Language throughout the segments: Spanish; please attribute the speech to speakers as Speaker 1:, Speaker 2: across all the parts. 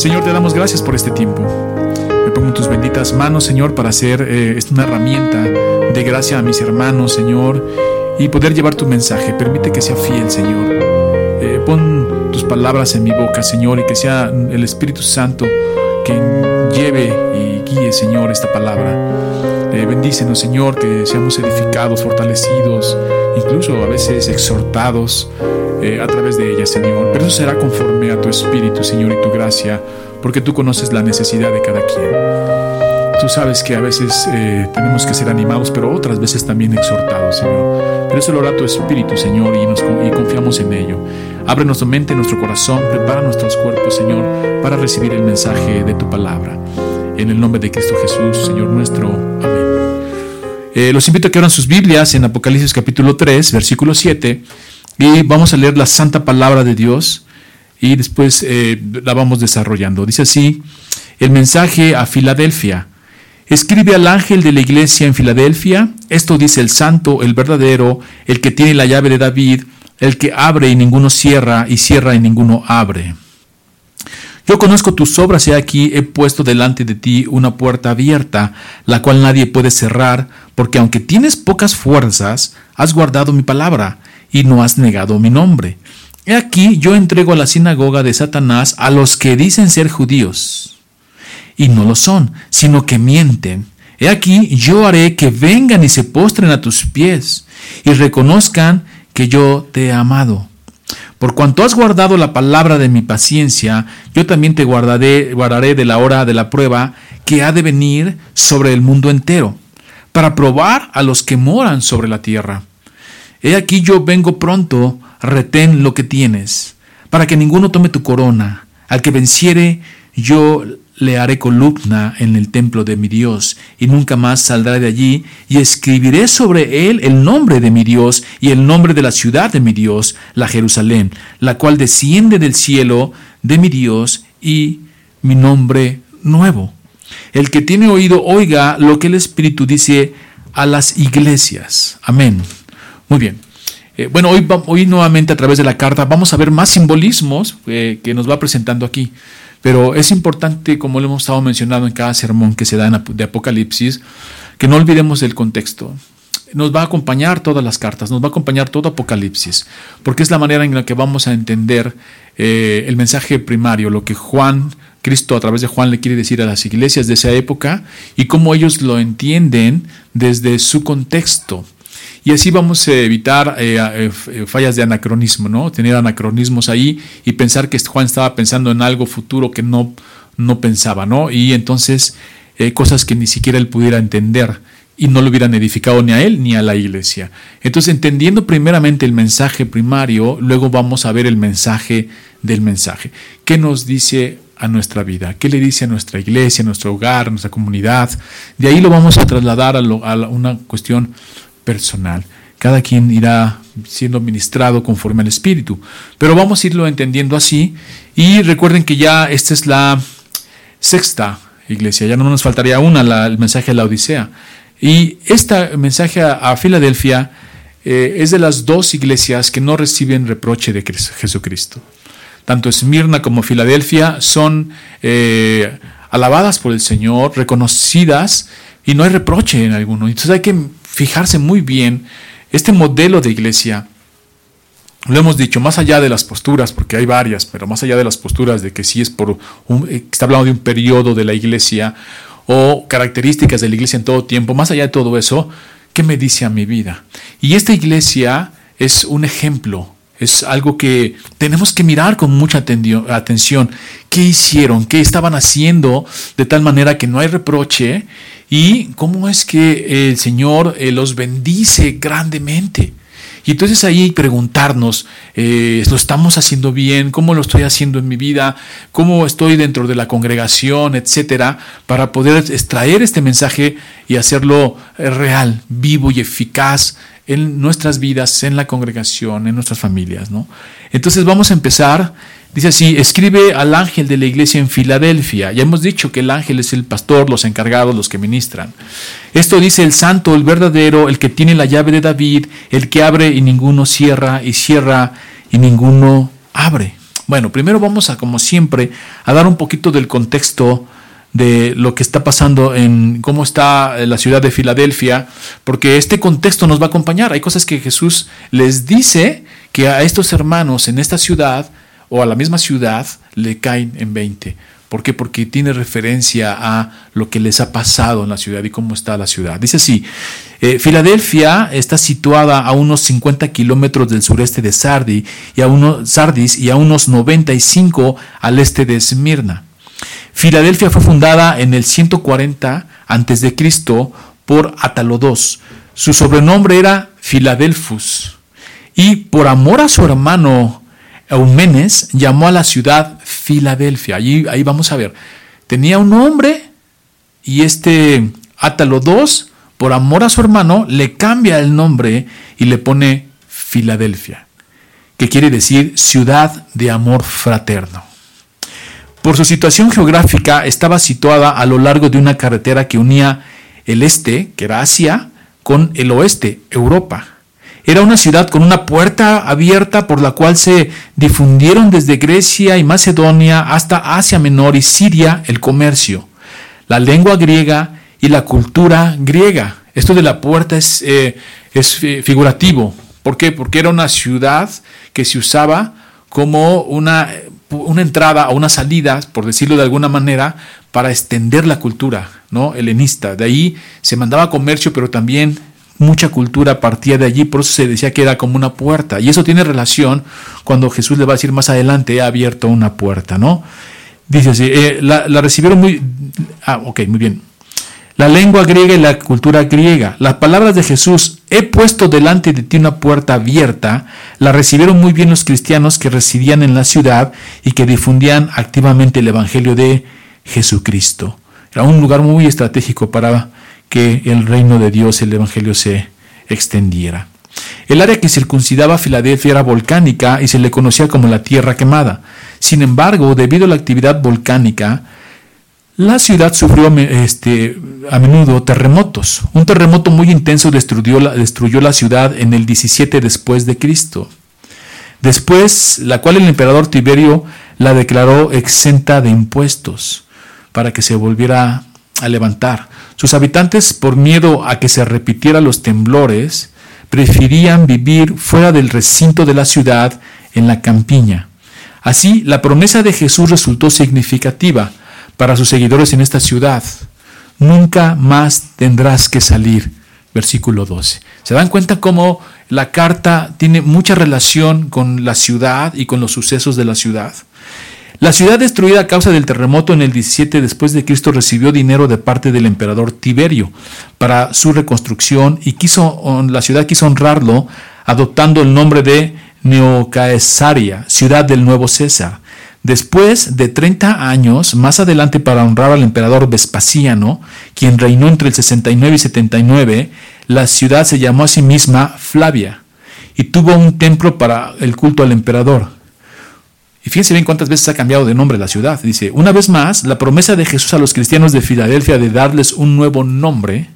Speaker 1: Señor, te damos gracias por este tiempo. Me pongo en tus benditas manos, Señor, para hacer eh, una herramienta de gracia a mis hermanos, Señor, y poder llevar tu mensaje. Permite que sea fiel, Señor. Eh, pon tus palabras en mi boca, Señor, y que sea el Espíritu Santo quien lleve y guíe, Señor, esta palabra. Eh, bendícenos, Señor, que seamos edificados, fortalecidos, incluso a veces exhortados eh, a través de ella, Señor. Pero eso será conforme a tu Espíritu, Señor, y tu gracia, porque tú conoces la necesidad de cada quien. Tú sabes que a veces eh, tenemos que ser animados, pero otras veces también exhortados, Señor. Pero eso lo hará tu Espíritu, Señor, y, nos, y confiamos en ello. Abre nuestra mente, nuestro corazón, prepara nuestros cuerpos, Señor, para recibir el mensaje de tu palabra. En el nombre de Cristo Jesús, Señor nuestro. Amén. Eh, los invito a que abran sus Biblias en Apocalipsis capítulo 3, versículo 7, y vamos a leer la santa palabra de Dios y después eh, la vamos desarrollando. Dice así, el mensaje a Filadelfia. Escribe al ángel de la iglesia en Filadelfia, esto dice el santo, el verdadero, el que tiene la llave de David, el que abre y ninguno cierra, y cierra y ninguno abre. Yo conozco tus obras y aquí he puesto delante de ti una puerta abierta, la cual nadie puede cerrar, porque aunque tienes pocas fuerzas, has guardado mi palabra y no has negado mi nombre. He aquí yo entrego a la sinagoga de Satanás a los que dicen ser judíos, y no lo son, sino que mienten. He aquí yo haré que vengan y se postren a tus pies, y reconozcan que yo te he amado. Por cuanto has guardado la palabra de mi paciencia, yo también te guardaré, guardaré de la hora de la prueba que ha de venir sobre el mundo entero, para probar a los que moran sobre la tierra. He aquí yo vengo pronto, retén lo que tienes, para que ninguno tome tu corona. Al que venciere, yo le haré columna en el templo de mi Dios, y nunca más saldrá de allí, y escribiré sobre él el nombre de mi Dios y el nombre de la ciudad de mi Dios, la Jerusalén, la cual desciende del cielo de mi Dios y mi nombre nuevo. El que tiene oído, oiga lo que el Espíritu dice a las iglesias. Amén. Muy bien. Eh, bueno, hoy, hoy nuevamente a través de la carta vamos a ver más simbolismos eh, que nos va presentando aquí. Pero es importante, como lo hemos estado mencionando en cada sermón que se da de Apocalipsis, que no olvidemos el contexto. Nos va a acompañar todas las cartas, nos va a acompañar todo Apocalipsis, porque es la manera en la que vamos a entender eh, el mensaje primario, lo que Juan, Cristo a través de Juan le quiere decir a las iglesias de esa época y cómo ellos lo entienden desde su contexto. Y así vamos a evitar eh, eh, eh, fallas de anacronismo, ¿no? Tener anacronismos ahí y pensar que Juan estaba pensando en algo futuro que no, no pensaba, ¿no? Y entonces cosas que ni siquiera él pudiera entender y no lo hubieran edificado ni a él ni a la iglesia. Entonces, entendiendo primeramente el mensaje primario, luego vamos a ver el mensaje del mensaje. ¿Qué nos dice a nuestra vida? ¿Qué le dice a nuestra iglesia, a nuestro hogar, a nuestra comunidad? De ahí lo vamos a trasladar a, a una cuestión personal. Cada quien irá siendo ministrado conforme al Espíritu. Pero vamos a irlo entendiendo así. Y recuerden que ya esta es la sexta iglesia. Ya no nos faltaría una, el mensaje a la Odisea. Y este mensaje a, Filadelfia eh, es de las dos iglesias que no reciben reproche de Jesucristo. Tanto Esmirna como Filadelfia son eh, alabadas por el Señor, reconocidas, y no hay reproche en alguno. Entonces hay que fijarse muy bien este modelo de iglesia. Lo hemos dicho, más allá de las posturas, porque hay varias, pero más allá de las posturas de que sí es por un, eh, está hablando de un periodo de la iglesia o características de la iglesia en todo tiempo, más allá de todo eso, ¿qué me dice a mi vida? Y esta iglesia es un ejemplo, es algo que tenemos que mirar con mucha atención. ¿Qué hicieron? ¿Qué estaban haciendo de tal manera que no hay reproche y cómo es que el Señor eh, los bendice grandemente. Y entonces ahí preguntarnos, eh, ¿lo estamos haciendo bien? ¿Cómo lo estoy haciendo en mi vida? ¿Cómo estoy dentro de la congregación, etcétera? Para poder extraer este mensaje y hacerlo eh, real, vivo y eficaz en nuestras vidas, en la congregación, en nuestras familias. ¿no? Entonces vamos a empezar Dice así, escribe al ángel de la iglesia en Filadelfia. Ya hemos dicho que el ángel es el pastor, los encargados, los que ministran. Esto dice el santo, el verdadero, el que tiene la llave de David, el que abre y ninguno cierra, y cierra y ninguno abre. Bueno, primero vamos a, como siempre, a dar un poquito del contexto de lo que está pasando en cómo está la ciudad de Filadelfia, porque este contexto nos va a acompañar. Hay cosas que Jesús les dice que a estos hermanos en esta ciudad o a la misma ciudad le caen en 20. ¿Por qué? Porque tiene referencia a lo que les ha pasado en la ciudad y cómo está la ciudad. Dice así, eh, Filadelfia está situada a unos 50 kilómetros del sureste de Sardi y a unos, Sardis y a unos 95 al este de Esmirna. Filadelfia fue fundada en el 140 a.C. por Atalodos. Su sobrenombre era Filadelfus. Y por amor a su hermano Eumenes llamó a la ciudad Filadelfia. Allí, ahí vamos a ver. Tenía un nombre y este Átalo II, por amor a su hermano, le cambia el nombre y le pone Filadelfia, que quiere decir ciudad de amor fraterno. Por su situación geográfica estaba situada a lo largo de una carretera que unía el este, que era Asia, con el oeste, Europa. Era una ciudad con una puerta abierta por la cual se difundieron desde Grecia y Macedonia hasta Asia Menor y Siria el comercio, la lengua griega y la cultura griega. Esto de la puerta es, eh, es figurativo. ¿Por qué? Porque era una ciudad que se usaba como una, una entrada o una salida, por decirlo de alguna manera, para extender la cultura ¿no? helenista. De ahí se mandaba comercio, pero también mucha cultura partía de allí, por eso se decía que era como una puerta. Y eso tiene relación cuando Jesús le va a decir más adelante, he abierto una puerta, ¿no? Dice así, eh, la, recibieron muy... Ah, ok, muy bien. La lengua griega y la cultura griega. Las palabras de Jesús, he puesto delante de ti una puerta abierta, la recibieron muy bien los cristianos que residían en la ciudad y que difundían activamente el Evangelio de Jesucristo. Era un lugar muy estratégico para que el reino de Dios, el Evangelio se extendiera. El área que circuncidaba Filadelfia era volcánica y se le conocía como la tierra quemada. Sin embargo, debido a la actividad volcánica, la ciudad sufrió este, a menudo terremotos. Un terremoto muy intenso destruyó la, destruyó la ciudad en el 17 después de Cristo. Después, la cual el emperador Tiberio la declaró exenta de impuestos para que se volviera a levantar. Sus habitantes, por miedo a que se repitieran los temblores, preferían vivir fuera del recinto de la ciudad, en la campiña. Así, la promesa de Jesús resultó significativa para sus seguidores en esta ciudad. Nunca más tendrás que salir. Versículo 12. ¿Se dan cuenta cómo la carta tiene mucha relación con la ciudad y con los sucesos de la ciudad? La ciudad destruida a causa del terremoto en el 17 después de Cristo recibió dinero de parte del emperador Tiberio para su reconstrucción y quiso, la ciudad quiso honrarlo adoptando el nombre de Neocaesaria, ciudad del nuevo César. Después de 30 años, más adelante para honrar al emperador Vespasiano, quien reinó entre el 69 y 79, la ciudad se llamó a sí misma Flavia y tuvo un templo para el culto al emperador. Y fíjense bien cuántas veces ha cambiado de nombre la ciudad. Dice, una vez más, la promesa de Jesús a los cristianos de Filadelfia de darles un nuevo nombre,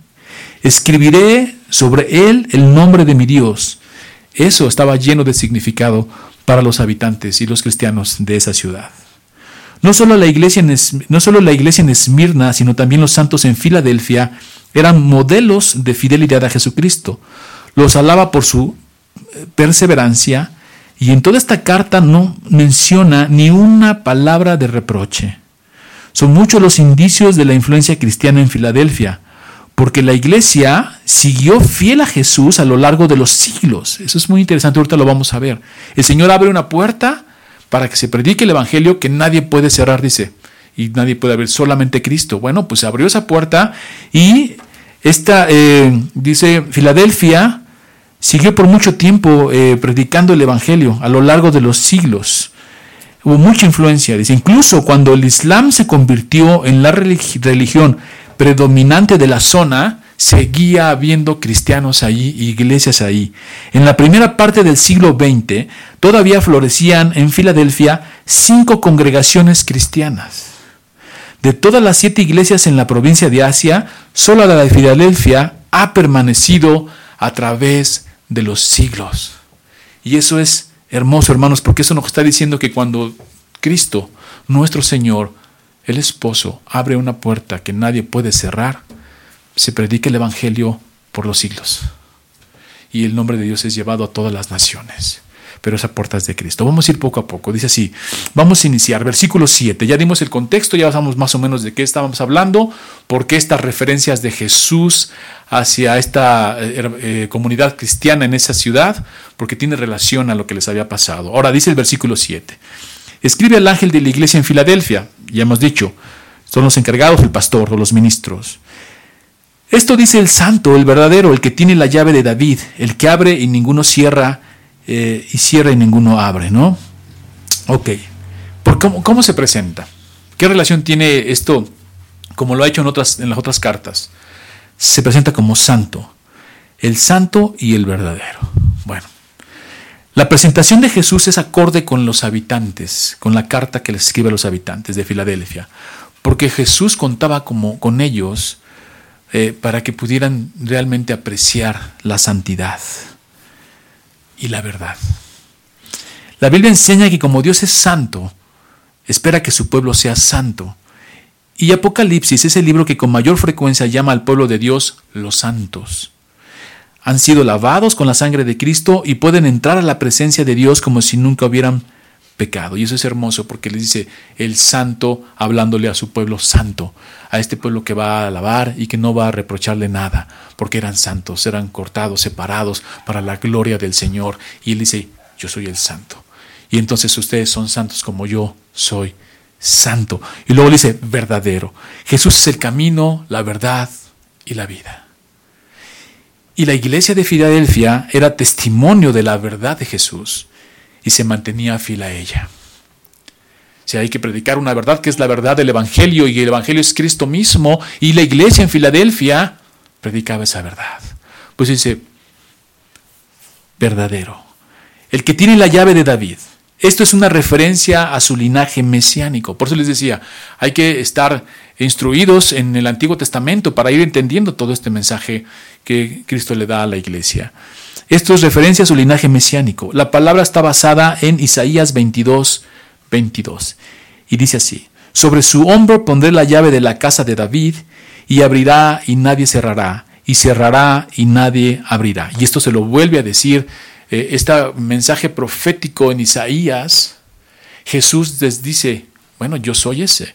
Speaker 1: escribiré sobre él el nombre de mi Dios. Eso estaba lleno de significado para los habitantes y los cristianos de esa ciudad. No solo la iglesia en, no solo la iglesia en Esmirna, sino también los santos en Filadelfia eran modelos de fidelidad a Jesucristo. Los alaba por su eh, perseverancia, y en toda esta carta no menciona ni una palabra de reproche. Son muchos los indicios de la influencia cristiana en Filadelfia, porque la iglesia siguió fiel a Jesús a lo largo de los siglos. Eso es muy interesante, ahorita lo vamos a ver. El Señor abre una puerta para que se predique el Evangelio que nadie puede cerrar, dice, y nadie puede abrir, solamente Cristo. Bueno, pues abrió esa puerta y esta, eh, dice, Filadelfia Siguió por mucho tiempo eh, predicando el Evangelio a lo largo de los siglos. Hubo mucha influencia. Incluso cuando el Islam se convirtió en la religión predominante de la zona, seguía habiendo cristianos allí, iglesias ahí. En la primera parte del siglo XX, todavía florecían en Filadelfia cinco congregaciones cristianas. De todas las siete iglesias en la provincia de Asia, solo la de Filadelfia ha permanecido a través de los siglos. Y eso es hermoso, hermanos, porque eso nos está diciendo que cuando Cristo, nuestro Señor, el esposo, abre una puerta que nadie puede cerrar, se predica el Evangelio por los siglos. Y el nombre de Dios es llevado a todas las naciones pero esa puerta es de Cristo. Vamos a ir poco a poco. Dice así, vamos a iniciar. Versículo 7. Ya dimos el contexto, ya sabemos más o menos de qué estábamos hablando, por qué estas referencias de Jesús hacia esta eh, eh, comunidad cristiana en esa ciudad, porque tiene relación a lo que les había pasado. Ahora dice el versículo 7. Escribe al ángel de la iglesia en Filadelfia, ya hemos dicho, son los encargados, el pastor o los ministros. Esto dice el santo, el verdadero, el que tiene la llave de David, el que abre y ninguno cierra, eh, y cierra y ninguno abre, ¿no? Ok. ¿Por cómo, se presenta? ¿Qué relación tiene esto, como lo ha hecho en, otras, en las otras cartas? Se presenta como santo, el santo y el verdadero. Bueno, la presentación de Jesús es acorde con los habitantes, con la carta que les escribe a los habitantes de Filadelfia, porque Jesús contaba como, con ellos eh, para que pudieran realmente apreciar la santidad y la verdad. La Biblia enseña que como Dios es santo, espera que su pueblo sea santo. Y Apocalipsis es el libro que con mayor frecuencia llama al pueblo de Dios los santos. Han sido lavados con la sangre de Cristo y pueden entrar a la presencia de Dios como si nunca hubieran pecado. Y eso es hermoso porque le dice el santo hablándole a su pueblo santo, a este pueblo que va a alabar y que no va a reprocharle nada, porque eran santos, eran cortados, separados para la gloria del Señor. Y él dice, yo soy el santo. Y entonces ustedes son santos como yo soy santo. Y luego le dice, verdadero. Jesús es el camino, la verdad y la vida. Y la iglesia de Filadelfia era testimonio de la verdad de Jesús y se mantenía fiel a ella. Si hay que predicar una verdad que es la verdad del Evangelio y el Evangelio es Cristo mismo y la iglesia en Filadelfia predicaba esa verdad. Pues dice, verdadero, el que tiene la llave de David. Esto es una referencia a su linaje mesiánico. Por eso les decía, hay que estar instruidos en el Antiguo Testamento para ir entendiendo todo este mensaje que Cristo le da a la iglesia. Esto es referencia a su linaje mesiánico. La palabra está basada en Isaías 22, 22. Y dice así, sobre su hombro pondré la llave de la casa de David, y abrirá y nadie cerrará, y cerrará y nadie abrirá. Y esto se lo vuelve a decir, eh, este mensaje profético en Isaías, Jesús les dice, bueno, yo soy ese.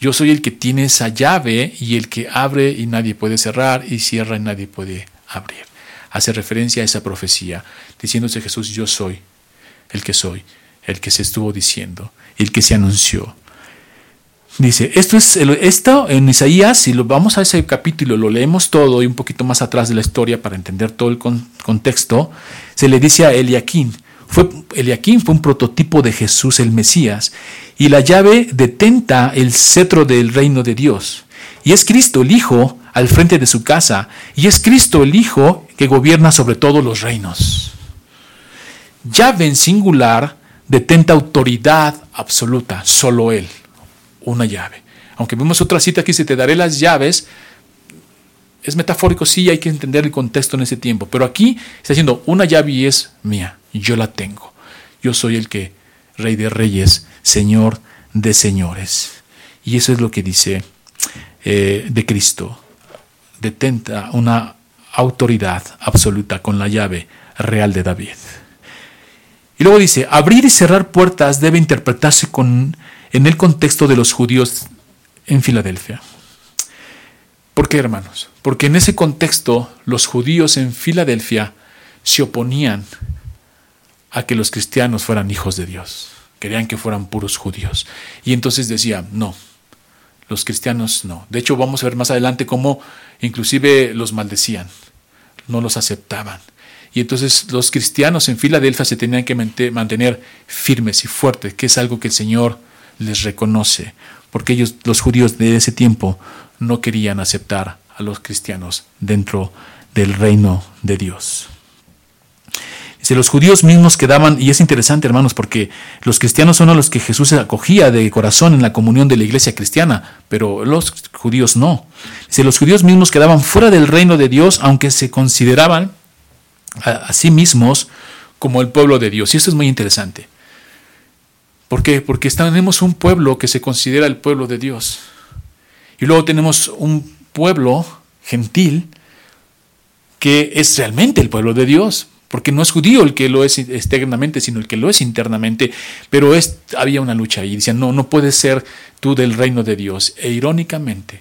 Speaker 1: Yo soy el que tiene esa llave y el que abre y nadie puede cerrar y cierra y nadie puede abrir hace referencia a esa profecía, diciéndose Jesús, yo soy el que soy, el que se estuvo diciendo, el que se anunció. Dice, esto es esto en Isaías, si lo vamos a ese capítulo, lo leemos todo y un poquito más atrás de la historia para entender todo el contexto, se le dice a Eliaquín, fue, Eliaquín fue un prototipo de Jesús el Mesías, y la llave detenta el cetro del reino de Dios. Y es Cristo el Hijo al frente de su casa, y es Cristo el Hijo que gobierna sobre todos los reinos. Llave en singular detenta autoridad absoluta, solo Él, una llave. Aunque vemos otra cita que dice, te daré las llaves, es metafórico, sí, hay que entender el contexto en ese tiempo, pero aquí está diciendo, una llave y es mía, yo la tengo. Yo soy el que, Rey de Reyes, Señor de Señores. Y eso es lo que dice eh, de Cristo detenta una autoridad absoluta con la llave real de David. Y luego dice, abrir y cerrar puertas debe interpretarse con, en el contexto de los judíos en Filadelfia. ¿Por qué, hermanos? Porque en ese contexto los judíos en Filadelfia se oponían a que los cristianos fueran hijos de Dios. Querían que fueran puros judíos. Y entonces decían, no, los cristianos no. De hecho, vamos a ver más adelante cómo inclusive los maldecían, no los aceptaban. Y entonces los cristianos en Filadelfia se tenían que mantener firmes y fuertes, que es algo que el Señor les reconoce, porque ellos, los judíos de ese tiempo, no querían aceptar a los cristianos dentro del reino de Dios los judíos mismos quedaban, y es interesante hermanos, porque los cristianos son a los que Jesús acogía de corazón en la comunión de la iglesia cristiana, pero los judíos no. Dice, los judíos mismos quedaban fuera del reino de Dios, aunque se consideraban a, sí mismos como el pueblo de Dios. Y esto es muy interesante. ¿Por qué? Porque tenemos un pueblo que se considera el pueblo de Dios. Y luego tenemos un pueblo gentil que es realmente el pueblo de Dios, porque no es judío el que lo es externamente, sino el que lo es internamente, pero había una lucha ahí, decían, no, no puedes ser tú del reino de Dios. E irónicamente,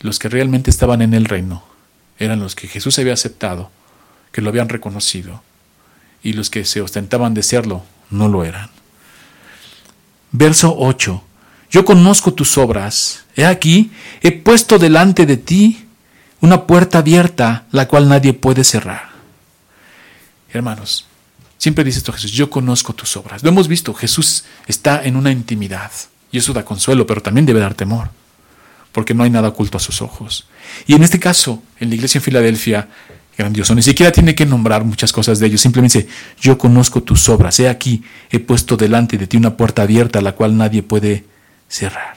Speaker 1: los que realmente estaban en el reino eran los que Jesús había aceptado, que lo habían reconocido, y los que se ostentaban de serlo no lo eran. Verso 8. Yo conozco tus obras. He aquí, he puesto delante de ti una puerta abierta, la cual nadie puede cerrar. Hermanos, siempre dice esto Jesús, yo conozco tus obras. Lo hemos visto, Jesús está en una intimidad, y eso da consuelo, pero también debe dar temor, porque no hay nada oculto a sus ojos. Y en este caso, en la iglesia en Filadelfia, grandioso, ni siquiera tiene que nombrar muchas cosas de ellos, simplemente dice, yo conozco tus obras, he aquí, he puesto delante de ti una puerta abierta, la cual nadie puede cerrar.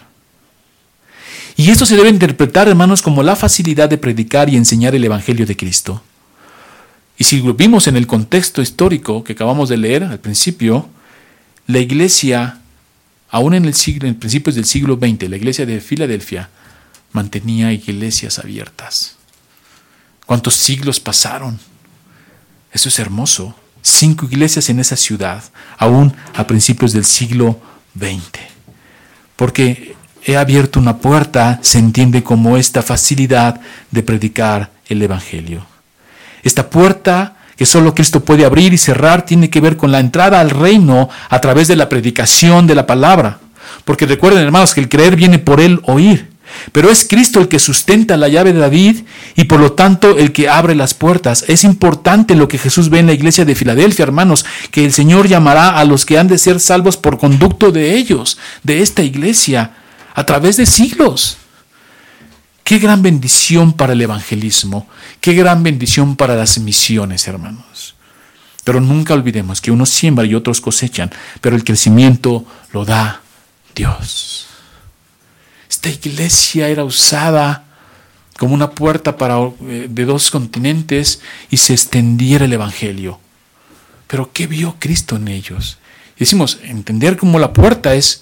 Speaker 1: Y esto se debe interpretar, hermanos, como la facilidad de predicar y enseñar el Evangelio de Cristo. Y si lo vimos en el contexto histórico que acabamos de leer al principio, la iglesia, aún en, el siglo, en principios del siglo XX, la iglesia de Filadelfia, mantenía iglesias abiertas. ¿Cuántos siglos pasaron? Eso es hermoso. Cinco iglesias en esa ciudad, aún a principios del siglo XX. Porque he abierto una puerta, se entiende como esta facilidad de predicar el Evangelio. Esta puerta que solo Cristo puede abrir y cerrar tiene que ver con la entrada al reino a través de la predicación de la palabra. Porque recuerden, hermanos, que el creer viene por el oír. Pero es Cristo el que sustenta la llave de David y por lo tanto el que abre las puertas. Es importante lo que Jesús ve en la iglesia de Filadelfia, hermanos, que el Señor llamará a los que han de ser salvos por conducto de ellos, de esta iglesia, a través de siglos. Qué gran bendición para el evangelismo, qué gran bendición para las misiones, hermanos. Pero nunca olvidemos que unos siembran y otros cosechan, pero el crecimiento lo da Dios. Esta iglesia era usada como una puerta para, eh, de dos continentes y se extendiera el Evangelio. Pero ¿qué vio Cristo en ellos? decimos, entender como la puerta es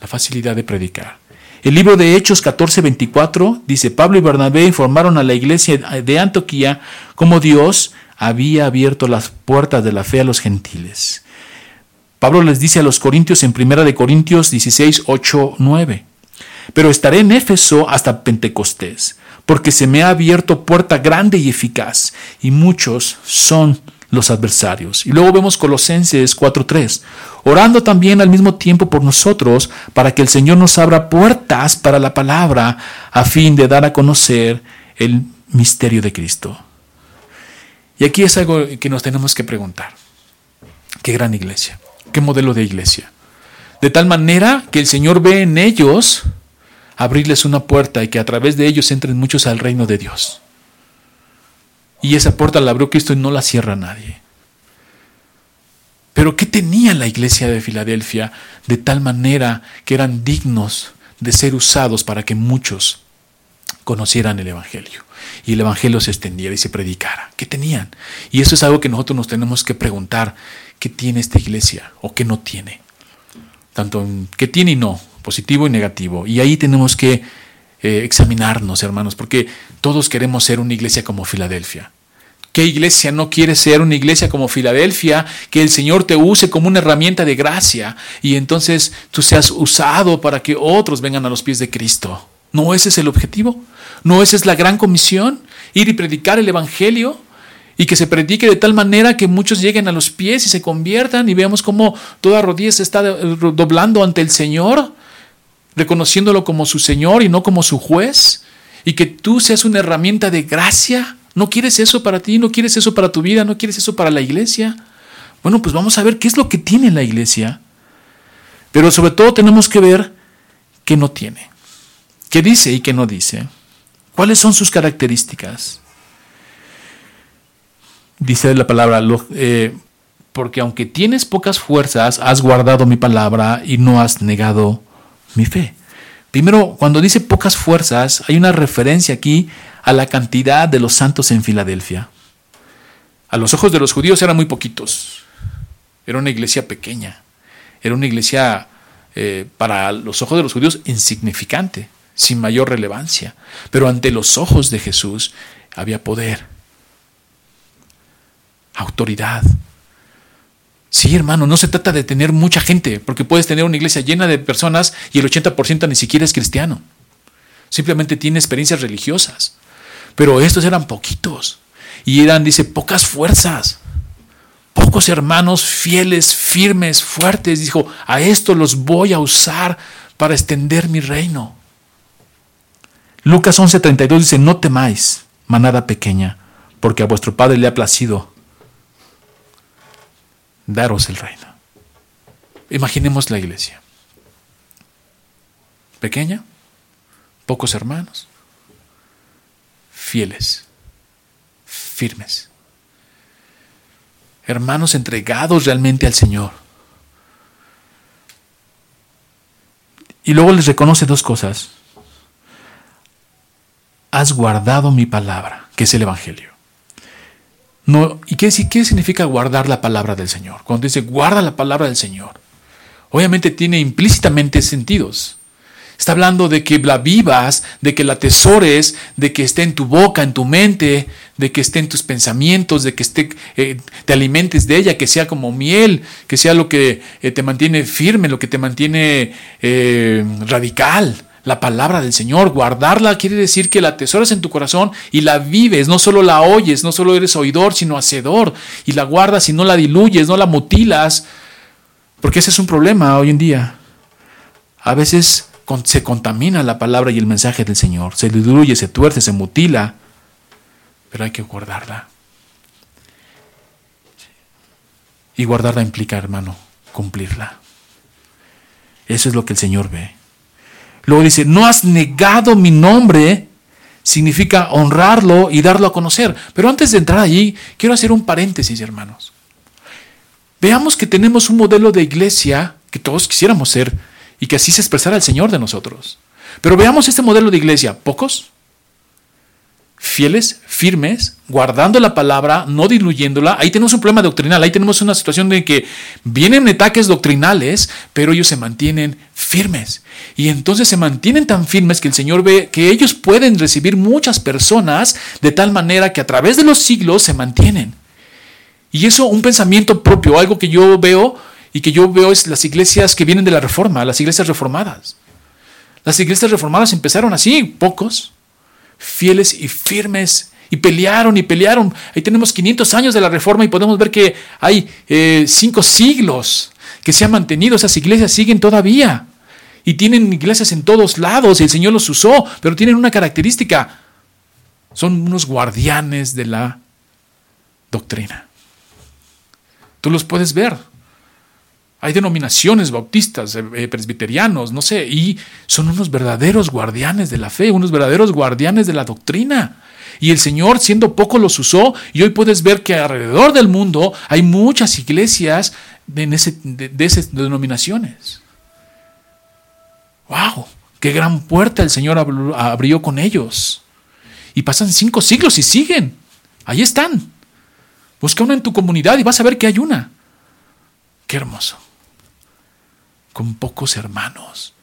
Speaker 1: la facilidad de predicar. El libro de Hechos 14:24 dice, Pablo y Bernabé informaron a la iglesia de Antioquía cómo Dios había abierto las puertas de la fe a los gentiles. Pablo les dice a los corintios en 1 de Corintios 16, 8, 9, pero estaré en Éfeso hasta Pentecostés, porque se me ha abierto puerta grande y eficaz, y muchos son los adversarios. Y luego vemos Colosenses 4.3, orando también al mismo tiempo por nosotros, para que el Señor nos abra puertas para la palabra, a fin de dar a conocer el misterio de Cristo. Y aquí es algo que nos tenemos que preguntar. Qué gran iglesia, qué modelo de iglesia. De tal manera que el Señor ve en ellos abrirles una puerta y que a través de ellos entren muchos al reino de Dios. Y esa puerta la abrió Cristo y no la cierra nadie. Pero ¿qué tenía la iglesia de Filadelfia de tal manera que eran dignos de ser usados para que muchos conocieran el Evangelio? Y el Evangelio se extendiera y se predicara. ¿Qué tenían? Y eso es algo que nosotros nos tenemos que preguntar. ¿Qué tiene esta iglesia o qué no tiene? Tanto en qué tiene y no, positivo y negativo. Y ahí tenemos que eh, examinarnos, hermanos, porque todos queremos ser una iglesia como Filadelfia. ¿Qué iglesia no quiere ser una iglesia como Filadelfia? Que el Señor te use como una herramienta de gracia y entonces tú seas usado para que otros vengan a los pies de Cristo. ¿No ese es el objetivo? ¿No esa es la gran comisión? Ir y predicar el Evangelio y que se predique de tal manera que muchos lleguen a los pies y se conviertan y veamos cómo toda rodilla se está doblando ante el Señor reconociéndolo como su Señor y no como su juez, y que tú seas una herramienta de gracia. ¿No quieres eso para ti? ¿No quieres eso para tu vida? ¿No quieres eso para la iglesia? Bueno, pues vamos a ver qué es lo que tiene la iglesia. Pero sobre todo tenemos que ver qué no tiene. ¿Qué dice y qué no dice? ¿Cuáles son sus características? Dice la palabra, eh, porque aunque tienes pocas fuerzas, has guardado mi palabra y no has negado mi fe. Primero, cuando dice pocas fuerzas, hay una referencia aquí a la cantidad de los santos en Filadelfia. A los ojos de los judíos eran muy poquitos. Era una iglesia pequeña. Era una iglesia eh, para los ojos de los judíos insignificante, sin mayor relevancia. Pero ante los ojos de Jesús había poder, autoridad. Sí, hermano, no se trata de tener mucha gente, porque puedes tener una iglesia llena de personas y el 80% ni siquiera es cristiano. Simplemente tiene experiencias religiosas. Pero estos eran poquitos. Y eran, dice, pocas fuerzas. Pocos hermanos fieles, firmes, fuertes. Dijo, a esto los voy a usar para extender mi reino. Lucas 11:32 dice, no temáis, manada pequeña, porque a vuestro Padre le ha placido daros el reino. Imaginemos la iglesia. Pequeña, pocos hermanos, fieles, firmes. Hermanos entregados realmente al Señor. Y luego les reconoce dos cosas. Has guardado mi palabra, que es el Evangelio. No, ¿Y qué, qué significa guardar la palabra del Señor? Cuando dice guarda la palabra del Señor, obviamente tiene implícitamente sentidos. Está hablando de que la vivas, de que la atesores, de que esté en tu boca, en tu mente, de que esté en tus pensamientos, de que esté, eh, te alimentes de ella, que sea como miel, que sea lo que eh, te mantiene firme, lo que te mantiene eh, radical. La palabra del Señor, guardarla quiere decir que la atesoras en tu corazón y la vives, no solo la oyes, no solo eres oidor, sino hacedor, y la guardas y no la diluyes, no la mutilas, porque ese es un problema hoy en día. A veces se contamina la palabra y el mensaje del Señor, se diluye, se tuerce, se mutila, pero hay que guardarla. Y guardarla implica, hermano, cumplirla. Eso es lo que el Señor ve. Luego dice, no has negado mi nombre, significa honrarlo y darlo a conocer. Pero antes de entrar allí, quiero hacer un paréntesis, hermanos. Veamos que tenemos un modelo de iglesia que todos quisiéramos ser y que así se expresara el Señor de nosotros. Pero veamos este modelo de iglesia. Pocos, fieles, firmes, guardando la palabra, no diluyéndola. Ahí tenemos un problema doctrinal, ahí tenemos una situación de que vienen ataques doctrinales, pero ellos se mantienen firmes. Y entonces se mantienen tan firmes que el Señor ve que ellos pueden recibir muchas personas de tal manera que a través de los siglos se mantienen. Y eso, un pensamiento propio, algo que yo veo y que yo veo es las iglesias que vienen de la reforma, las iglesias reformadas. Las iglesias reformadas empezaron así, pocos, fieles y firmes, y pelearon y pelearon. Ahí tenemos 500 años de la reforma y podemos ver que hay eh, cinco siglos que se han mantenido, esas iglesias siguen todavía. Y tienen iglesias en todos lados el Señor los usó, pero tienen una característica. Son unos guardianes de la doctrina. Tú los puedes ver. Hay denominaciones bautistas, eh, eh, presbiterianos, no sé, y son unos verdaderos guardianes de la fe, unos verdaderos guardianes de la doctrina. Y el Señor, siendo poco, los usó, y hoy puedes ver que alrededor del mundo hay muchas iglesias de, de esas denominaciones. ¡Wow! ¡Qué gran puerta el Señor abrió con ellos! Y pasan cinco siglos y siguen. Ahí están. Busca una en tu comunidad y vas a ver que hay una. Qué hermoso con pocos hermanos.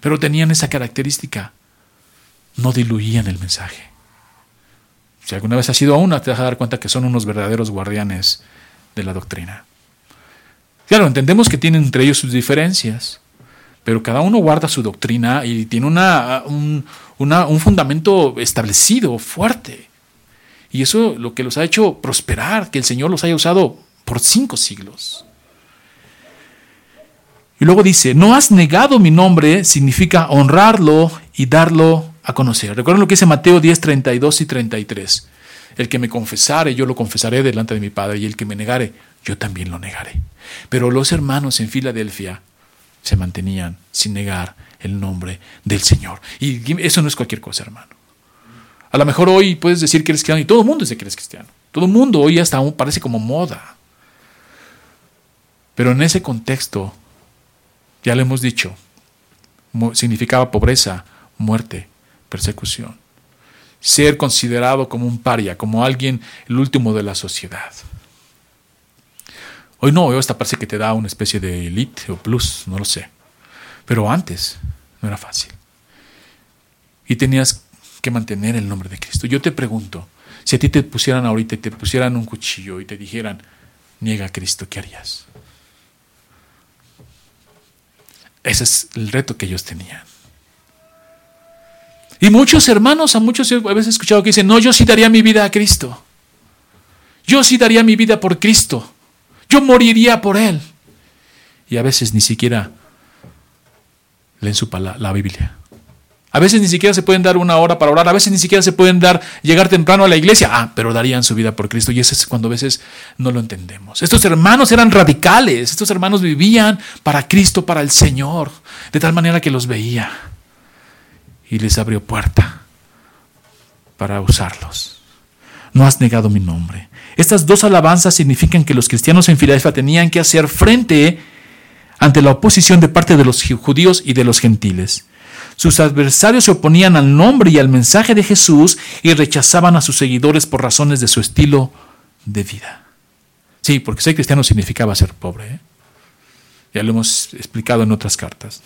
Speaker 1: Pero tenían esa característica, no diluían el mensaje. Si alguna vez has sido a una, te vas a dar cuenta que son unos verdaderos guardianes de la doctrina. Claro, entendemos que tienen entre ellos sus diferencias, pero cada uno guarda su doctrina y tiene una, un, un fundamento establecido, fuerte. Y eso lo que los ha hecho prosperar, que el Señor los haya usado por cinco siglos. Y luego dice, no has negado mi nombre, significa honrarlo y darlo a conocer. Recuerden lo que dice Mateo 10, 32 y 33. El que me confesare, yo lo confesaré delante de mi Padre, y el que me negare, yo también lo negaré. Pero los hermanos en Filadelfia se mantenían sin negar el nombre del Señor. Y eso no es cualquier cosa, hermano. A lo mejor hoy puedes decir que eres cristiano y todo el mundo dice que eres cristiano. Todo el mundo hoy hasta parece como moda. Pero en ese contexto ya lo hemos dicho, significaba pobreza, muerte, persecución. ser considerado como un paria, como alguien el último de la sociedad. Hoy no, hoy hasta parece que te da una especie de elite o plus, no lo sé. Pero antes no era fácil. Y tenías que mantener el nombre de Cristo. Yo te pregunto, si a ti te pusieran ahorita y te pusieran un cuchillo y te dijeran, niega a Cristo, ¿qué harías? Ese es el reto que ellos tenían. Y muchos hermanos, a muchos a veces he escuchado que dicen, no, yo sí daría mi vida a Cristo. Yo sí daría mi vida por Cristo. Yo moriría por Él. Y a veces ni siquiera leen su la Biblia. A veces ni siquiera se pueden dar una hora para orar, a veces ni siquiera se pueden dar llegar temprano a la iglesia. Ah, pero darían su vida por Cristo y eso es cuando a veces no lo entendemos. Estos hermanos eran radicales, estos hermanos vivían para Cristo, para el Señor, de tal manera que los veía y les abrió puerta para usarlos. No has negado mi nombre. Estas dos alabanzas significan que los cristianos en Filadelfia tenían que hacer frente ante la oposición de parte de los judíos y de los gentiles. Sus adversarios se oponían al nombre y al mensaje de Jesús y rechazaban a sus seguidores por razones de su estilo de vida. Sí, porque ser cristiano significaba ser pobre. ¿eh? Ya lo hemos explicado en otras cartas.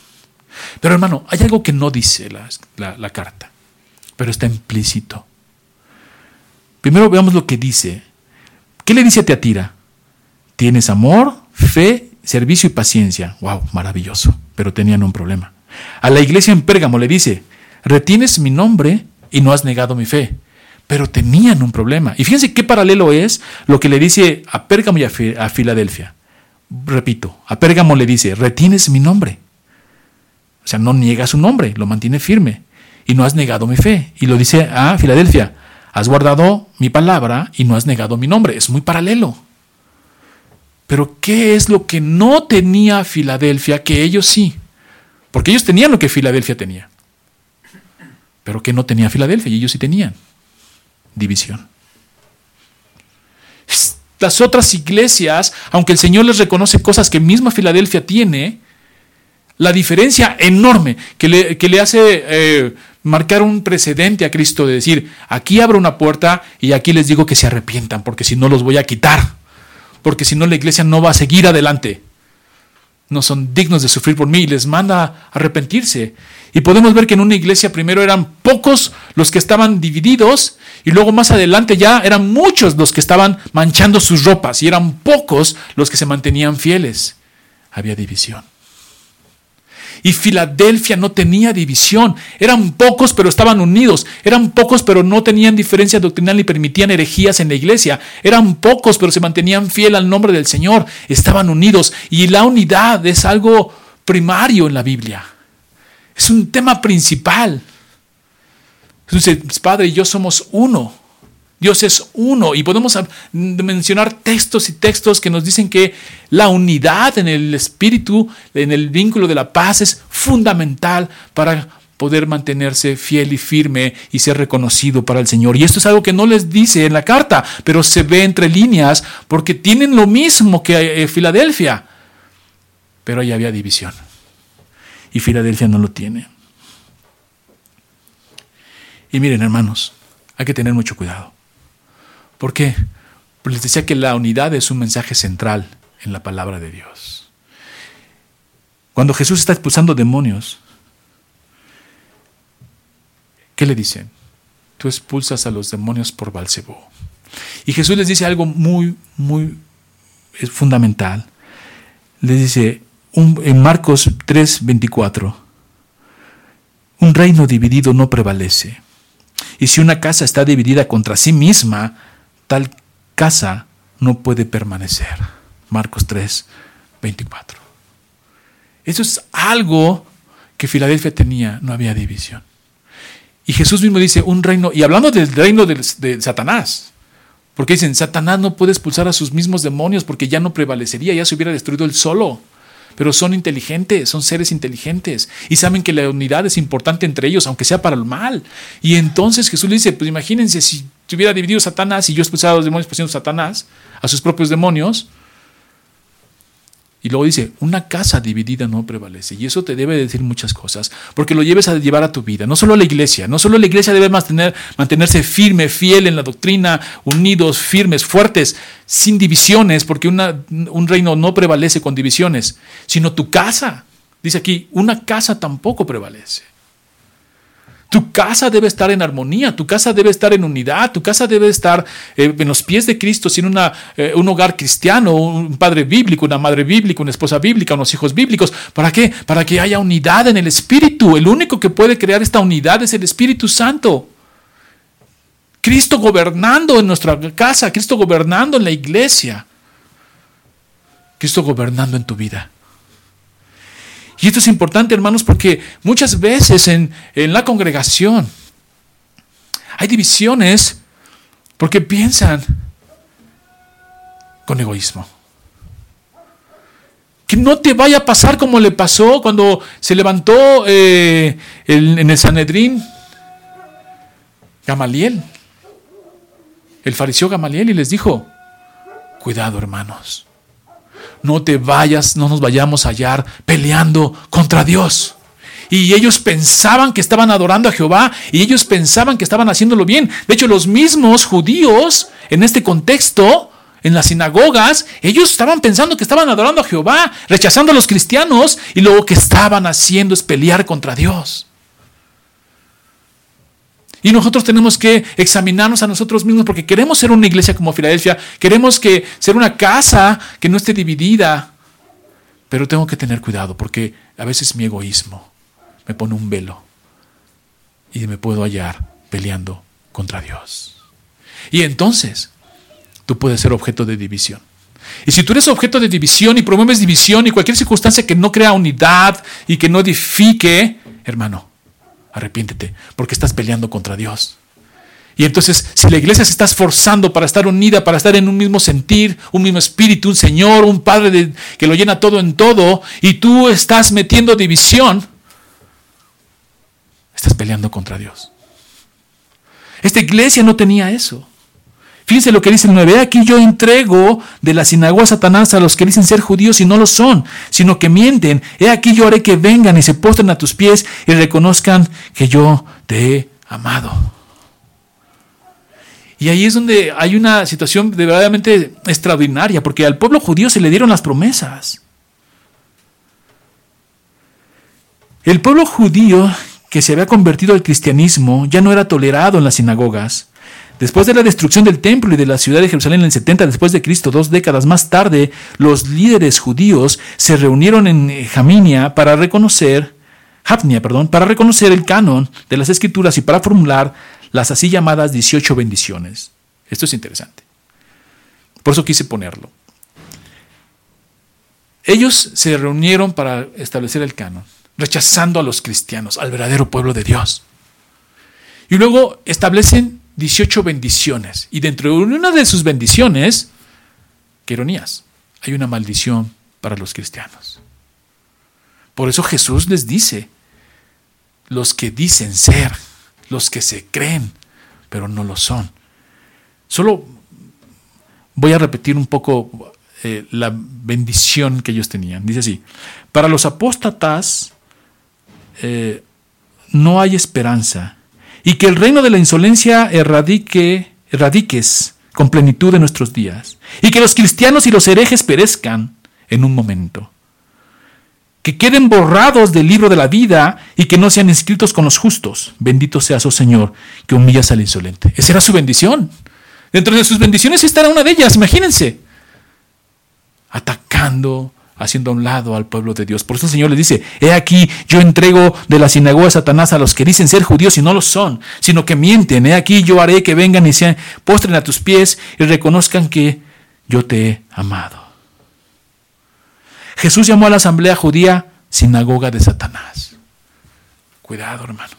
Speaker 1: Pero hermano, hay algo que no dice la, la carta, pero está implícito. Primero veamos lo que dice. ¿Qué le dice a Teatira? Tienes amor, fe, servicio y paciencia. Wow, maravilloso. Pero tenían un problema. A la iglesia en Pérgamo le dice, retienes mi nombre y no has negado mi fe. Pero tenían un problema. Y fíjense qué paralelo es lo que le dice a Pérgamo y a, Filadelfia. Repito, a Pérgamo le dice, retienes mi nombre. O sea, no niega su nombre, lo mantiene firme. Y no has negado mi fe. Y lo dice a Filadelfia, has guardado mi palabra y no has negado mi nombre. Es muy paralelo. Pero ¿qué es lo que no tenía Filadelfia que ellos sí? Porque ellos tenían lo que Filadelfia tenía. Pero que no tenía Filadelfia y ellos sí tenían. División. Las otras iglesias, aunque el Señor les reconoce cosas que misma Filadelfia tiene, la diferencia enorme que le, que le hace eh, marcar un precedente a Cristo de decir, aquí abro una puerta y aquí les digo que se arrepientan, porque si no los voy a quitar, porque si no la iglesia no va a seguir adelante no son dignos de sufrir por mí y les manda arrepentirse. Y podemos ver que en una iglesia primero eran pocos los que estaban divididos y luego más adelante ya eran muchos los que estaban manchando sus ropas y eran pocos los que se mantenían fieles. Había división. Y Filadelfia no tenía división. Eran pocos, pero estaban unidos. Eran pocos, pero no tenían diferencia doctrinal ni permitían herejías en la iglesia. Eran pocos, pero se mantenían fiel al nombre del Señor. Estaban unidos. Y la unidad es algo primario en la Biblia. Es un tema principal. Entonces, Padre y yo somos uno. Dios es uno y podemos mencionar textos y textos que nos dicen que la unidad en el espíritu, en el vínculo de la paz es fundamental para poder mantenerse fiel y firme y ser reconocido para el Señor. Y esto es algo que no les dice en la carta, pero se ve entre líneas porque tienen lo mismo que eh, Filadelfia. Pero ahí había división. Y Filadelfia no lo tiene. Y miren, hermanos, hay que tener mucho cuidado. ¿Por qué? Porque les decía que la unidad es un mensaje central en la palabra de Dios. Cuando Jesús está expulsando demonios, ¿qué le dicen? Tú expulsas a los demonios por Balcebú. Y Jesús les dice algo muy, muy fundamental. Les dice en Marcos 3, 24, un reino dividido no prevalece. Y si una casa está dividida contra sí misma, tal casa no puede permanecer. Marcos 3, 24. Eso es algo que Filadelfia tenía, no había división. Y Jesús mismo dice, un reino, y hablando del reino de, Satanás, porque dicen, Satanás no puede expulsar a sus mismos demonios porque ya no prevalecería, ya se hubiera destruido él solo. Pero son inteligentes, son seres inteligentes y saben que la unidad es importante entre ellos, aunque sea para el mal. Y entonces Jesús le dice, pues imagínense si si hubiera dividido Satanás y yo expulsara a los demonios por Satanás, a sus propios demonios, Y luego dice, una casa dividida no prevalece. Y eso te debe decir muchas cosas, porque lo lleves a llevar a tu vida. No solo la iglesia, no solo la iglesia debe mantener, mantenerse firme, fiel en la doctrina, unidos, firmes, fuertes, sin divisiones, porque un reino no prevalece con divisiones, sino tu casa. Dice aquí, una casa tampoco prevalece. Tu casa debe estar en armonía, tu casa debe estar en unidad, tu casa debe estar eh, en los pies de Cristo, sin una, eh, un hogar cristiano, un padre bíblico, una madre bíblica, una esposa bíblica, unos hijos bíblicos. ¿Para qué? Para que haya unidad en el Espíritu. El único que puede crear esta unidad es el Espíritu Santo. Cristo gobernando en nuestra casa, Cristo gobernando en la iglesia, Cristo gobernando en tu vida. Y esto es importante, hermanos, porque muchas veces en, la congregación hay divisiones porque piensan con egoísmo. Que no te vaya a pasar como le pasó cuando se levantó eh, en el Sanedrín Gamaliel, el fariseo Gamaliel, y les dijo, cuidado hermanos, no te vayas, no nos vayamos a hallar peleando contra Dios. Y ellos pensaban que estaban adorando a Jehová y ellos pensaban que estaban haciéndolo bien. De hecho, los mismos judíos, en este contexto, en las sinagogas, ellos estaban pensando que estaban adorando a Jehová, rechazando a los cristianos y lo que estaban haciendo es pelear contra Dios. Y nosotros tenemos que examinarnos a nosotros mismos porque queremos ser una iglesia como Filadelfia, queremos que ser una casa que no esté dividida. Pero tengo que tener cuidado porque a veces mi egoísmo me pone un velo y me puedo hallar peleando contra Dios. Y entonces tú puedes ser objeto de división. Y si tú eres objeto de división y promueves división y cualquier circunstancia que no crea unidad y que no edifique, hermano, arrepiéntete, porque estás peleando contra Dios. Y entonces, si la iglesia se está esforzando para estar unida, para estar en un mismo sentir, un mismo espíritu, un Señor, un Padre que lo llena todo en todo, y tú estás metiendo división, estás peleando contra Dios. Esta iglesia no tenía eso. Fíjense lo que dice el 9. Aquí yo entrego de la sinagoga Satanás a los que dicen ser judíos y no lo son, sino que mienten. He aquí yo haré que vengan y se postren a tus pies y reconozcan que yo te he amado. Y ahí es donde hay una situación de verdaderamente extraordinaria, porque al pueblo judío se le dieron las promesas. El pueblo judío que se había convertido al cristianismo ya no era tolerado en las sinagogas Después de la destrucción del templo y de la ciudad de Jerusalén en el 70 después de Cristo, dos décadas más tarde, los líderes judíos se reunieron en Jaminia para reconocer, Hafnia, perdón, para reconocer el canon de las escrituras y para formular las así llamadas 18 bendiciones. Esto es interesante. Por eso quise ponerlo. Ellos se reunieron para establecer el canon, rechazando a los cristianos, al verdadero pueblo de Dios. Y luego establecen 18 bendiciones. Y dentro de una de sus bendiciones, qué ironías, hay una maldición para los cristianos. Por eso Jesús les dice, los que dicen ser, los que se creen, pero no lo son. Solo voy a repetir un poco eh, la bendición que ellos tenían. Dice así, para los apóstatas eh, no hay esperanza y que el reino de la insolencia erradique, erradiques con plenitud de nuestros días, y que los cristianos y los herejes perezcan en un momento, que queden borrados del libro de la vida y que no sean inscritos con los justos. Bendito seas, oh Señor, que humillas al insolente. Esa era su bendición. Dentro de sus bendiciones esta era una de ellas, imagínense. Atacando haciendo a un lado al pueblo de Dios. Por eso el Señor le dice, he aquí, yo entrego de la sinagoga de Satanás a los que dicen ser judíos y no lo son, sino que mienten. He aquí, yo haré que vengan y se postren a tus pies y reconozcan que yo te he amado. Jesús llamó a la asamblea judía sinagoga de Satanás. Cuidado, hermano.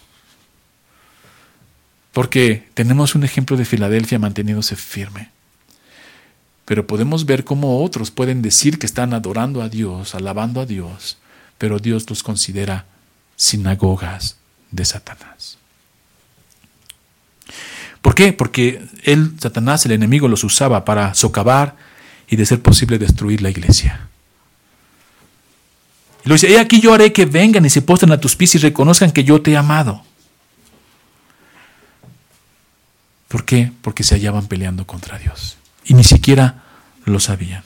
Speaker 1: Porque tenemos un ejemplo de Filadelfia manteniéndose firme. Pero podemos ver cómo otros pueden decir que están adorando a Dios, alabando a Dios, pero Dios los considera sinagogas de Satanás. ¿Por qué? Porque él, Satanás, el enemigo, los usaba para socavar y de ser posible destruir la iglesia. Y lo dice, he aquí yo haré que vengan y se postren a tus pies y reconozcan que yo te he amado. ¿Por qué? Porque se hallaban peleando contra Dios. Y ni siquiera lo sabían.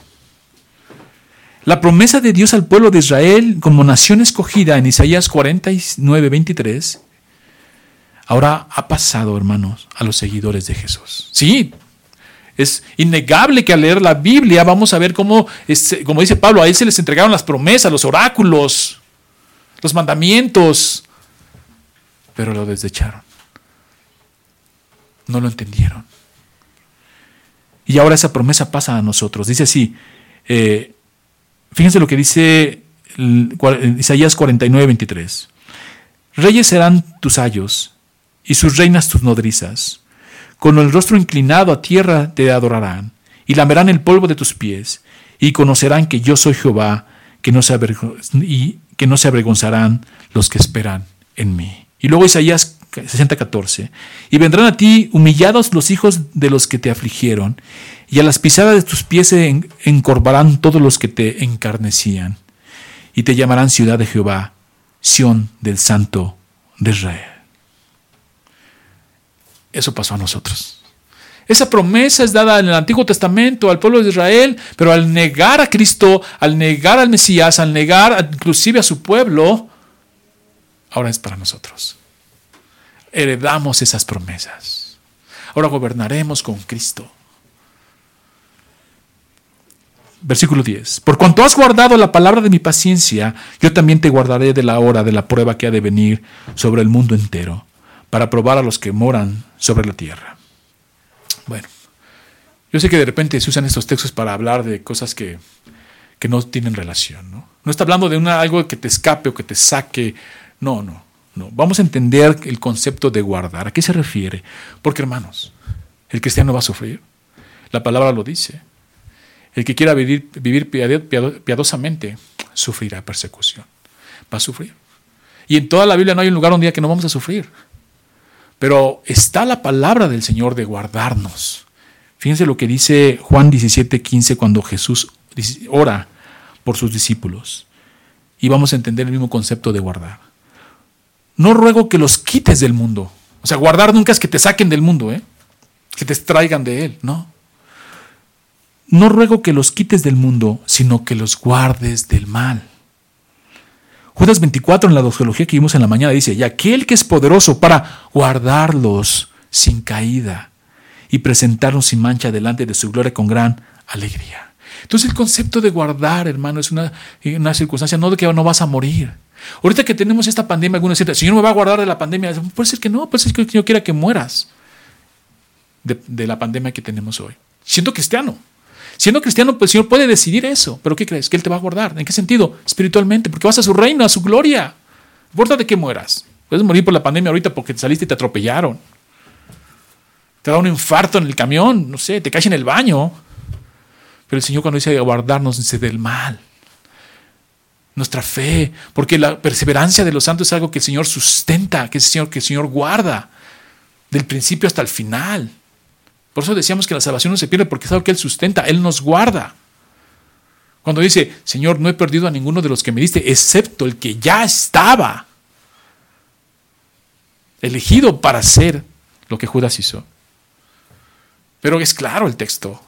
Speaker 1: La promesa de Dios al pueblo de Israel como nación escogida en Isaías 49, 23, ahora ha pasado, hermanos, a los seguidores de Jesús. Sí, es innegable que al leer la Biblia vamos a ver cómo, como dice Pablo, a él se les entregaron las promesas, los oráculos, los mandamientos, pero lo desecharon. No lo entendieron. Y ahora esa promesa pasa a nosotros. Dice así, eh, fíjense lo que dice Isaías 49, 23. Reyes serán tus ayos y sus reinas tus nodrizas con el rostro inclinado a tierra te adorarán, y lamerán el polvo de tus pies, y conocerán que yo soy Jehová, que no se y que no se avergonzarán los que esperan en mí. Y luego Isaías 60:14, y vendrán a ti humillados los hijos de los que te afligieron, y a las pisadas de tus pies se encorvarán todos los que te encarnecían, y te llamarán ciudad de Jehová, Sión del Santo de Israel. Eso pasó a nosotros. Esa promesa es dada en el Antiguo Testamento al pueblo de Israel, pero al negar a Cristo, al negar al Mesías, al negar inclusive a su pueblo, ahora es para nosotros. Heredamos esas promesas. Ahora gobernaremos con Cristo. Versículo 10. Por cuanto has guardado la palabra de mi paciencia, yo también te guardaré de la hora de la prueba que ha de venir sobre el mundo entero para probar a los que moran sobre la tierra. Bueno, yo sé que de repente se usan estos textos para hablar de cosas que, no tienen relación, ¿no? No está hablando de una, algo que te escape o que te saque, no, no, Vamos a entender el concepto de guardar. ¿A qué se refiere? Porque hermanos, el cristiano va a sufrir. La palabra lo dice. El que quiera vivir, piadosamente sufrirá persecución. Va a sufrir. Y en toda la Biblia no hay un lugar un día que no vamos a sufrir. Pero está la palabra del Señor de guardarnos. Fíjense lo que dice Juan 17:15 cuando Jesús ora por sus discípulos. Y vamos a entender el mismo concepto de guardar. No ruego que los quites del mundo. O sea, guardar nunca es que te saquen del mundo, ¿eh? que te extraigan de él, no. No ruego que los quites del mundo, sino que los guardes del mal. Judas 24 en la doxología que vimos en la mañana dice, y aquel que es poderoso para guardarlos sin caída y presentarnos sin mancha delante de su gloria con gran alegría. Entonces el concepto de guardar, hermano, es una, una circunstancia no de que no vas a morir. Ahorita que tenemos esta pandemia, algunos dicen, Señor me va a guardar de la pandemia. Puede ser que no, puede ser que Señor quiera que mueras de, la pandemia que tenemos hoy. Siendo cristiano, Siendo cristiano, pues el Señor puede decidir eso. Pero ¿qué crees? Que Él te va a guardar. ¿En qué sentido? Espiritualmente, porque vas a su reino, a su gloria. Importa de que mueras. Puedes morir por la pandemia ahorita porque te saliste y te atropellaron. Te da un infarto en el camión, no sé, te caes en el baño. Pero el Señor cuando dice guardarnos dice del mal. Nuestra fe, porque la perseverancia de los santos es algo que el Señor sustenta, que el Señor, que el Señor guarda, del principio hasta el final. Por eso decíamos que la salvación no se pierde porque es algo que Él sustenta, Él nos guarda. Cuando dice, Señor, no he perdido a ninguno de los que me diste, excepto el que ya estaba elegido para ser lo que Judas hizo. Pero es claro el texto,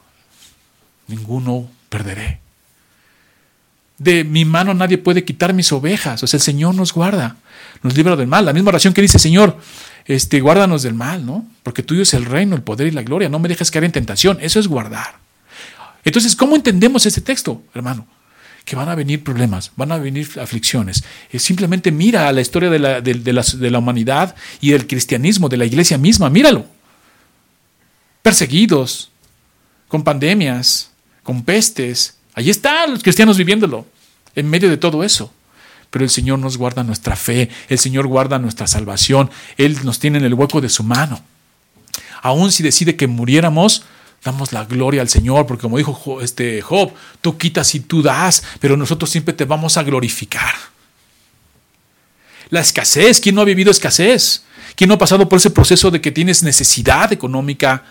Speaker 1: ninguno perderé. De mi mano nadie puede quitar mis ovejas. O sea, el Señor nos guarda, nos libra del mal. La misma oración que dice, Señor, este, guárdanos del mal, ¿no? Porque tuyo es el reino, el poder y la gloria. No me dejes caer en tentación. Eso es guardar. Entonces, ¿cómo entendemos este texto, hermano? Que van a venir problemas, van a venir aflicciones. simplemente mira a la historia de la, de la humanidad y del cristianismo, de la iglesia misma, míralo. Perseguidos, con pandemias, con pestes. Allí están los cristianos viviéndolo, en medio de todo eso pero el Señor nos guarda nuestra fe, el Señor guarda nuestra salvación, Él nos tiene en el hueco de su mano. Aún si decide que muriéramos, damos la gloria al Señor, porque como dijo este Job, tú quitas y tú das, pero nosotros siempre te vamos a glorificar. La escasez, ¿quién no ha vivido escasez? ¿Quién no ha pasado por ese proceso de que tienes necesidad económica?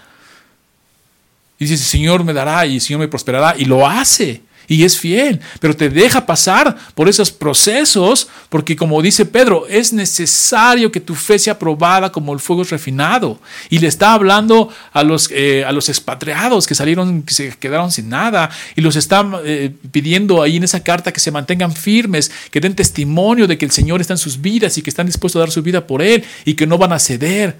Speaker 1: Y dices, Señor me dará y el Señor me prosperará, y lo hace. Y es fiel, pero te deja pasar por esos procesos porque como dice Pedro, es necesario que tu fe sea probada como el fuego es refinado. Y le está hablando a los, eh, a los expatriados que salieron, que se quedaron sin nada y los está eh, pidiendo ahí en esa carta que se mantengan firmes, que den testimonio de que el Señor está en sus vidas y que están dispuestos a dar su vida por Él y que no van a ceder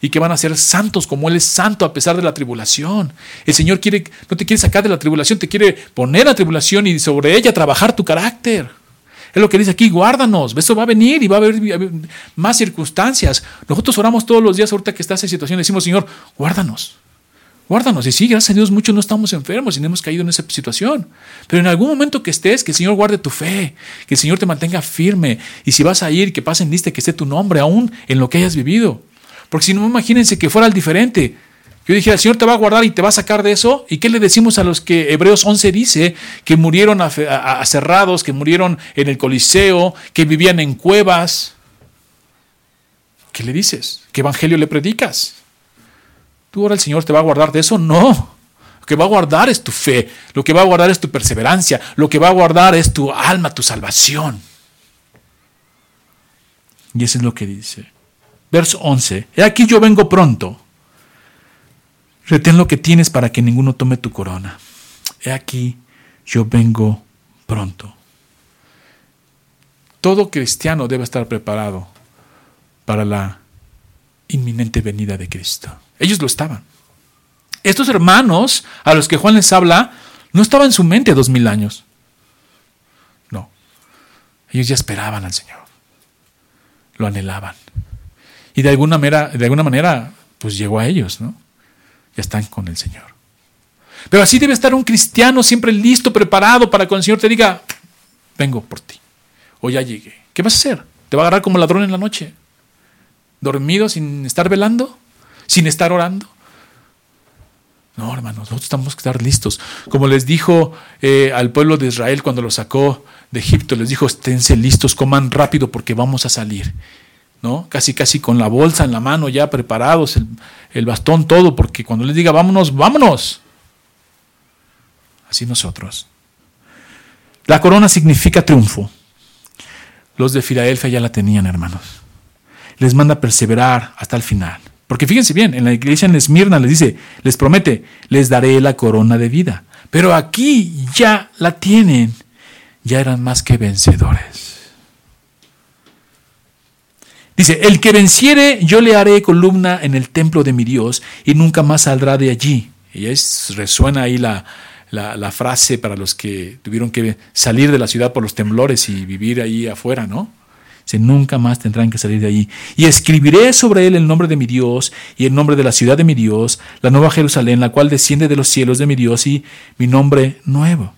Speaker 1: y que van a ser santos como Él es santo a pesar de la tribulación. El Señor quiere, no te quiere sacar de la tribulación, te quiere poner la tribulación y sobre ella trabajar tu carácter. Es lo que dice aquí, guárdanos, eso va a venir y va a haber más circunstancias. Nosotros oramos todos los días ahorita que estás en situación, decimos, Señor, guárdanos, guárdanos. Y sí, gracias a Dios, muchos no estamos enfermos y no hemos caído en esa situación. Pero en algún momento que estés, que el Señor guarde tu fe, que el Señor te mantenga firme. Y si vas a ir, que pasen lista, que esté tu nombre aún en lo que hayas vivido. Porque si no, imagínense que fuera el diferente. Yo dije, el Señor te va a guardar y te va a sacar de eso. ¿Y qué le decimos a los que Hebreos 11 dice que murieron aserrados, que murieron en el Coliseo, que vivían en cuevas? ¿Qué le dices? ¿Qué evangelio le predicas? ¿Tú ahora el Señor te va a guardar de eso? No. Lo que va a guardar es tu fe, lo que va a guardar es tu perseverancia, lo que va a guardar es tu alma, tu salvación. Y eso es lo que dice. Verso 11. He aquí yo vengo pronto. Retén lo que tienes para que ninguno tome tu corona. He aquí yo vengo pronto. Todo cristiano debe estar preparado para la inminente venida de Cristo. Ellos lo estaban. Estos hermanos a los que Juan les habla no estaban en su mente dos mil años. No. Ellos ya esperaban al Señor. Lo anhelaban. Y de alguna manera, de alguna manera pues llegó a ellos, ¿no? Ya están con el Señor. Pero así debe estar un cristiano siempre listo, preparado para cuando el Señor te diga, vengo por ti, o ya llegué. ¿Qué vas a hacer? ¿Te va a agarrar como ladrón en la noche? ¿Dormido sin estar velando? ¿Sin estar orando? No, hermanos, nosotros tenemos que estar listos. Como les dijo eh, al pueblo de Israel cuando lo sacó de Egipto, les dijo, esténse listos, coman rápido porque vamos a salir. ¿No? Casi, casi con la bolsa en la mano, ya preparados, el, bastón, todo, porque cuando les diga vámonos, vámonos. Así nosotros. La corona significa triunfo. Los de Filadelfia ya la tenían, hermanos. Les manda perseverar hasta el final. Porque fíjense bien, en la iglesia en Esmirna les dice, les promete, les daré la corona de vida. Pero aquí ya la tienen. Ya eran más que vencedores. Dice, el que venciere, yo le haré columna en el templo de mi Dios y nunca más saldrá de allí. Y es, resuena ahí la, la, frase para los que tuvieron que salir de la ciudad por los temblores y vivir ahí afuera, ¿no? Dice, nunca más tendrán que salir de allí. Y escribiré sobre él el nombre de mi Dios y el nombre de la ciudad de mi Dios, la nueva Jerusalén, la cual desciende de los cielos de mi Dios y mi nombre nuevo.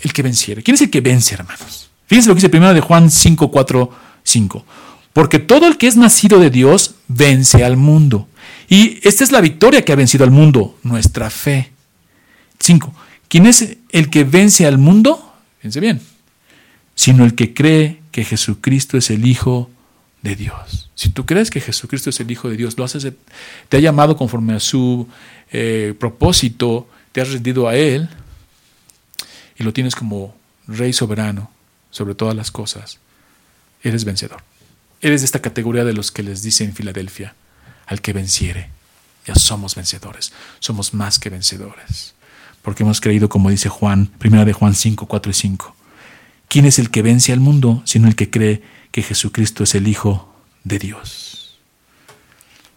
Speaker 1: El que venciere. ¿Quién es el que vence, hermanos? Fíjense lo que dice primero de Juan 5, 4, 5. Porque todo el que es nacido de Dios vence al mundo. Y esta es la victoria que ha vencido al mundo, nuestra fe. 5. ¿Quién es el que vence al mundo? Fíjense bien. Sino el que cree que Jesucristo es el Hijo de Dios. Si tú crees que Jesucristo es el Hijo de Dios, lo haces, te ha llamado conforme a su eh, propósito, te has rendido a Él y lo tienes como Rey soberano sobre todas las cosas, eres vencedor. Eres de esta categoría de los que les dice en Filadelfia, al que venciere, ya somos vencedores, somos más que vencedores. Porque hemos creído, como dice Juan, primera de Juan 5, 4 y 5. ¿Quién es el que vence al mundo, sino el que cree que Jesucristo es el Hijo de Dios?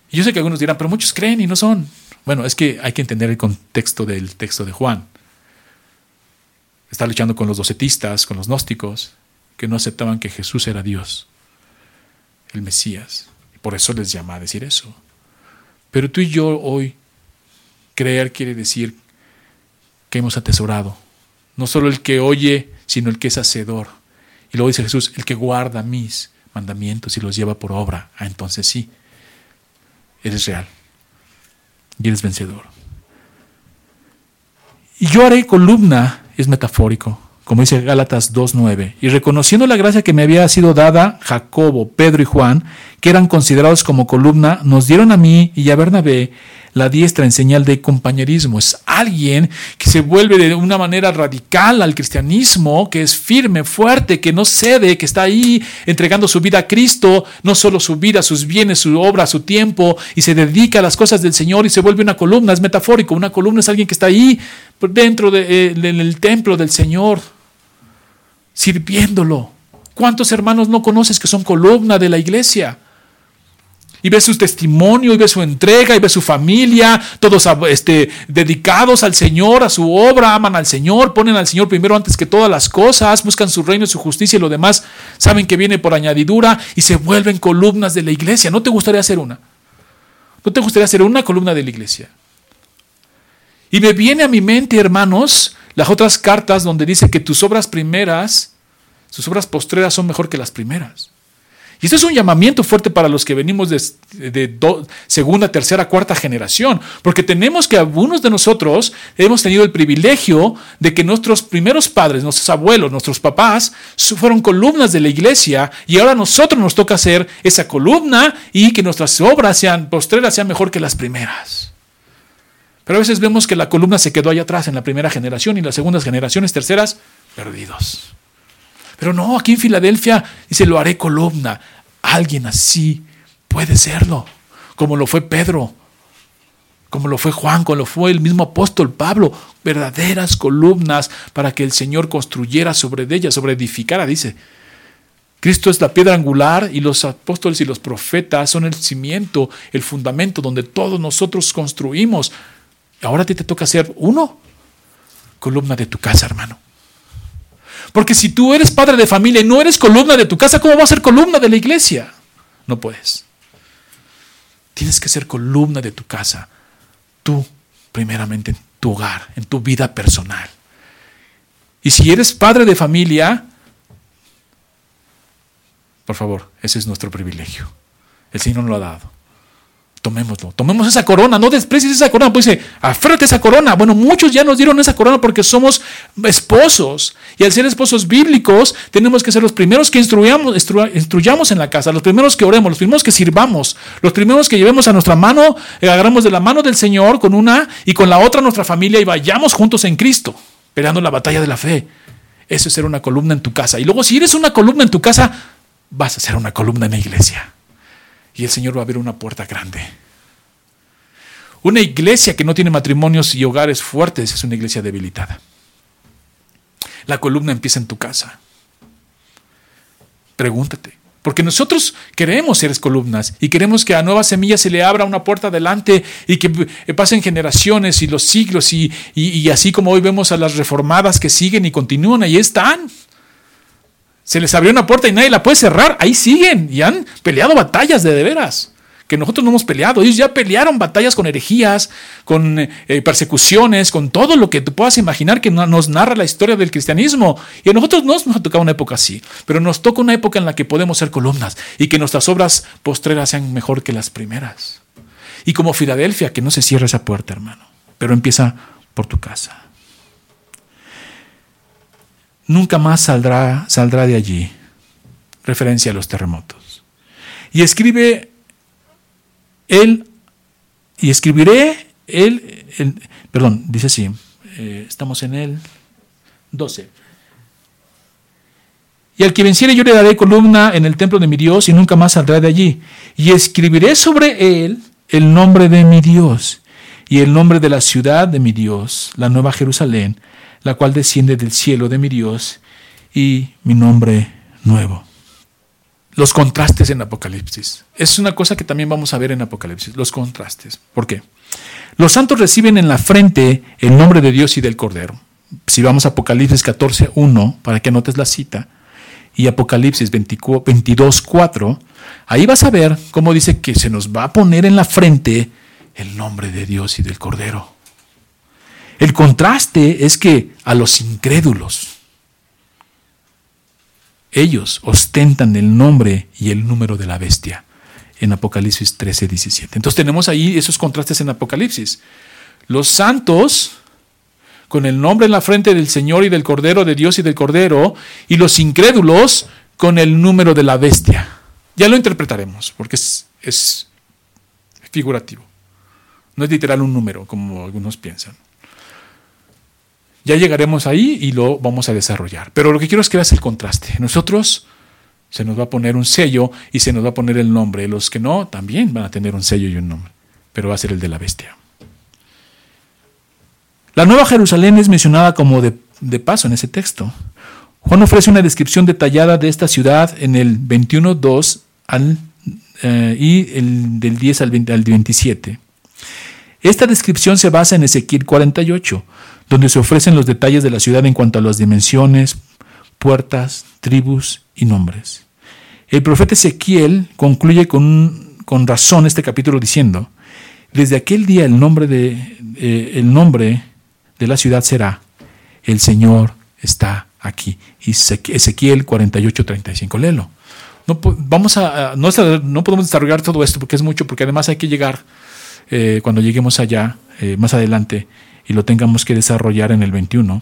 Speaker 1: Y yo sé que algunos dirán, pero muchos creen y no son. Bueno, es que hay que entender el contexto del texto de Juan. Está luchando con los docetistas, con los gnósticos, que no aceptaban que Jesús era Dios el Mesías. Por eso les llama a decir eso. Pero tú y yo hoy, creer quiere decir que hemos atesorado. No solo el que oye, sino el que es hacedor. Y luego dice Jesús, el que guarda mis mandamientos y los lleva por obra. Ah, entonces sí, eres real. Y eres vencedor. Y yo haré columna, es metafórico, como dice Gálatas 2.9, y reconociendo la gracia que me había sido dada, Jacobo, Pedro y Juan, que eran considerados como columna, nos dieron a mí y a Bernabé la diestra en señal de compañerismo. Es alguien que se vuelve de una manera radical al cristianismo, que es firme, fuerte, que no cede, que está ahí entregando su vida a Cristo, no solo su vida, sus bienes, su obra, su tiempo, y se dedica a las cosas del Señor y se vuelve una columna. Es metafórico. Una columna es alguien que está ahí dentro del de, templo del Señor, sirviéndolo. ¿Cuántos hermanos no conoces que son columna de la iglesia? Y ve su testimonio, y ve su entrega, y ve su familia, todos este, dedicados al Señor, a su obra, aman al Señor, ponen al Señor primero antes que todas las cosas, buscan su reino, su justicia y lo demás saben que viene por añadidura y se vuelven columnas de la iglesia. ¿No te gustaría ser una? ¿No te gustaría ser una columna de la iglesia? Y me viene a mi mente, hermanos, las otras cartas donde dice que tus obras primeras, sus obras postreras son mejor que las primeras. Y esto es un llamamiento fuerte para los que venimos de, segunda, tercera, cuarta generación, porque tenemos que algunos de nosotros hemos tenido el privilegio de que nuestros primeros padres, nuestros abuelos, nuestros papás, fueron columnas de la iglesia y ahora a nosotros nos toca hacer esa columna y que nuestras obras sean postreras, sean mejor que las primeras. Pero a veces vemos que la columna se quedó allá atrás en la primera generación y las segundas generaciones, terceras, perdidos. Pero no, aquí en Filadelfia dice, lo haré columna. Alguien así puede serlo, como lo fue Pedro, como lo fue Juan, como lo fue el mismo apóstol Pablo, verdaderas columnas para que el Señor construyera sobre ellas, sobre edificara, dice. Cristo es la piedra angular y los apóstoles y los profetas son el cimiento, el fundamento donde todos nosotros construimos. Ahora a ti te toca ser uno, columna de tu casa, hermano. Porque si tú eres padre de familia y no eres columna de tu casa, ¿cómo vas a ser columna de la iglesia? No puedes. Tienes que ser columna de tu casa. Tú, primeramente, en tu hogar, en tu vida personal. Y si eres padre de familia, por favor, ese es nuestro privilegio. El Señor nos lo ha dado tomémoslo, tomemos esa corona, no desprecies esa corona, pues dice, aférrate esa corona. Bueno, muchos ya nos dieron esa corona porque somos esposos, y al ser esposos bíblicos, tenemos que ser los primeros que instruyamos, instruyamos en la casa, los primeros que oremos, los primeros que sirvamos, los primeros que llevemos a nuestra mano, eh, agarramos de la mano del Señor con una y con la otra nuestra familia y vayamos juntos en Cristo, peleando la batalla de la fe. Eso es ser una columna en tu casa. Y luego, si eres una columna en tu casa, vas a ser una columna en la iglesia y el Señor va a abrir una puerta grande. Una iglesia que no tiene matrimonios y hogares fuertes es una iglesia debilitada. La columna empieza en tu casa. Pregúntate. Porque nosotros queremos ser columnas y queremos que a nuevas semillas se le abra una puerta adelante y que pasen generaciones y los siglos y, y así como hoy vemos a las reformadas que siguen y continúan, ahí están. Se les abrió una puerta y nadie la puede cerrar. Ahí siguen y han peleado batallas de de veras. Que nosotros no hemos peleado. Ellos ya pelearon batallas con herejías, con eh, persecuciones, con todo lo que tú puedas imaginar que nos narra la historia del cristianismo. Y a nosotros no nos ha tocado una época así. Pero nos toca una época en la que podemos ser columnas y que nuestras obras postreras sean mejor que las primeras. Y como Filadelfia, que no se cierra esa puerta, hermano. Pero empieza por tu casa nunca más saldrá, saldrá de allí. Referencia a los terremotos. Y escribe él, y escribiré él, perdón, dice así, eh, estamos en el 12. Y al que venciere yo le daré columna en el templo de mi Dios y nunca más saldrá de allí. Y escribiré sobre él el nombre de mi Dios y el nombre de la ciudad de mi Dios, la nueva Jerusalén, la cual desciende del cielo de mi Dios y mi nombre nuevo. Los contrastes en Apocalipsis. Es una cosa que también vamos a ver en Apocalipsis, los contrastes. ¿Por qué? Los santos reciben en la frente el nombre de Dios y del Cordero. Si vamos a Apocalipsis 14.1, para que anotes la cita, y Apocalipsis 22.4, ahí vas a ver cómo dice que se nos va a poner en la frente el nombre de Dios y del Cordero. El contraste es que a los incrédulos, ellos ostentan el nombre y el número de la bestia en Apocalipsis 13, 17. Entonces tenemos ahí esos contrastes en Apocalipsis. Los santos con el nombre en la frente del Señor y del Cordero, de Dios y del Cordero, y los incrédulos con el número de la bestia. Ya lo interpretaremos, porque es, figurativo. No es literal un número, como algunos piensan. Ya llegaremos ahí y lo vamos a desarrollar. Pero lo que quiero es que veas el contraste. Nosotros se nos va a poner un sello y se nos va a poner el nombre. Los que no, también van a tener un sello y un nombre. Pero va a ser el de la bestia. La Nueva Jerusalén es mencionada como de, paso en ese texto. Juan ofrece una descripción detallada de esta ciudad en el 21.2 al, eh, y el del 10 al, 20, al 27. Esta descripción se basa en Ezequiel 48, donde se ofrecen los detalles de la ciudad en cuanto a las dimensiones, puertas, tribus y nombres. El profeta Ezequiel concluye con, con razón este capítulo diciendo, desde aquel día el nombre de, eh, la ciudad será, el Señor está aquí. Ezequiel 48, 35, léelo. No, no, podemos desarrollar todo esto porque es mucho, porque además hay que llegar, eh, cuando lleguemos allá, eh, más adelante, y lo tengamos que desarrollar en el 21.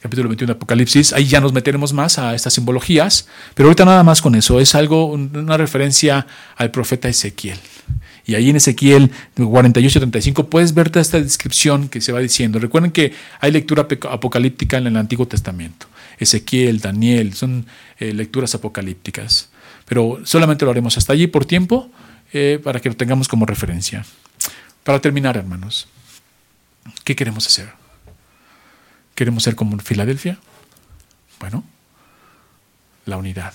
Speaker 1: Capítulo 21 de Apocalipsis, ahí ya nos meteremos más a estas simbologías, pero ahorita nada más con eso, es algo, una referencia al profeta Ezequiel. Y ahí en Ezequiel 48-35 puedes ver toda esta descripción que se va diciendo. Recuerden que hay lectura apocalíptica en el Antiguo Testamento. Ezequiel, Daniel, son eh, lecturas apocalípticas. Pero solamente lo haremos hasta allí por tiempo eh, para que lo tengamos como referencia. Para terminar, hermanos, ¿qué queremos hacer? ¿Queremos ser como Filadelfia? Bueno, la unidad.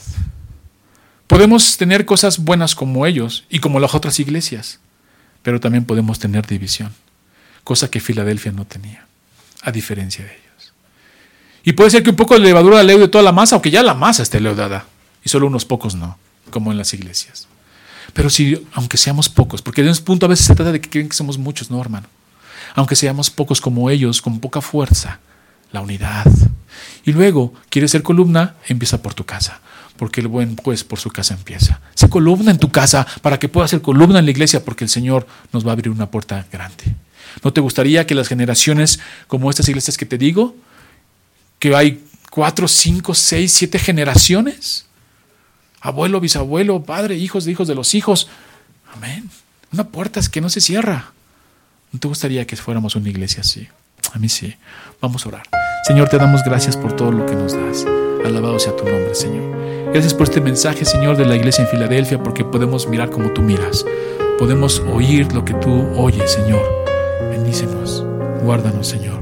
Speaker 1: Podemos tener cosas buenas como ellos y como las otras iglesias, pero también podemos tener división, cosa que Filadelfia no tenía, a diferencia de ellos. Y puede ser que un poco de levadura leude toda la masa, aunque ya la masa esté leudada, y solo unos pocos no, como en las iglesias. Pero si, aunque seamos pocos, porque en ese punto a veces se trata de que creen que somos muchos, no, hermano aunque seamos pocos como ellos, con poca fuerza, la unidad. Y luego, ¿quieres ser columna? Empieza por tu casa, porque el buen pues por su casa empieza. Sé columna en tu casa para que puedas ser columna en la iglesia, porque el Señor nos va a abrir una puerta grande. ¿No te gustaría que las generaciones como estas iglesias que te digo, que hay cuatro, cinco, seis, siete generaciones? Abuelo, bisabuelo, padre, hijos de hijos de los hijos. Amén. Una puerta que no se cierra. ¿No te gustaría que fuéramos una iglesia así? A mí sí. Vamos a orar. Señor, te damos gracias por todo lo que nos das. Alabado sea tu nombre, Señor. Gracias por este mensaje, Señor, de la iglesia en Filadelfia, porque podemos mirar como tú miras. Podemos oír lo que tú oyes, Señor. Bendícenos. Guárdanos, Señor.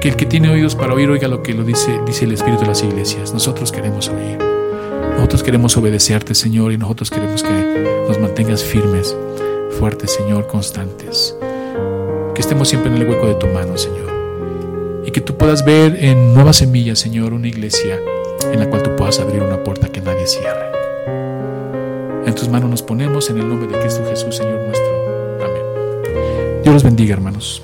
Speaker 1: Que el que tiene oídos para oír oiga lo que lo dice, dice el Espíritu de las iglesias. Nosotros queremos oír. Nosotros queremos obedecerte, Señor, y nosotros queremos que nos mantengas firmes, fuertes, Señor, constantes que estemos siempre en el hueco de tu mano, Señor. Y que tú puedas ver en Nueva Semilla, Señor, una iglesia en la cual tú puedas abrir una puerta que nadie cierre. En tus manos nos ponemos en el nombre de Cristo Jesús, Señor nuestro. Amén. Dios los bendiga, hermanos.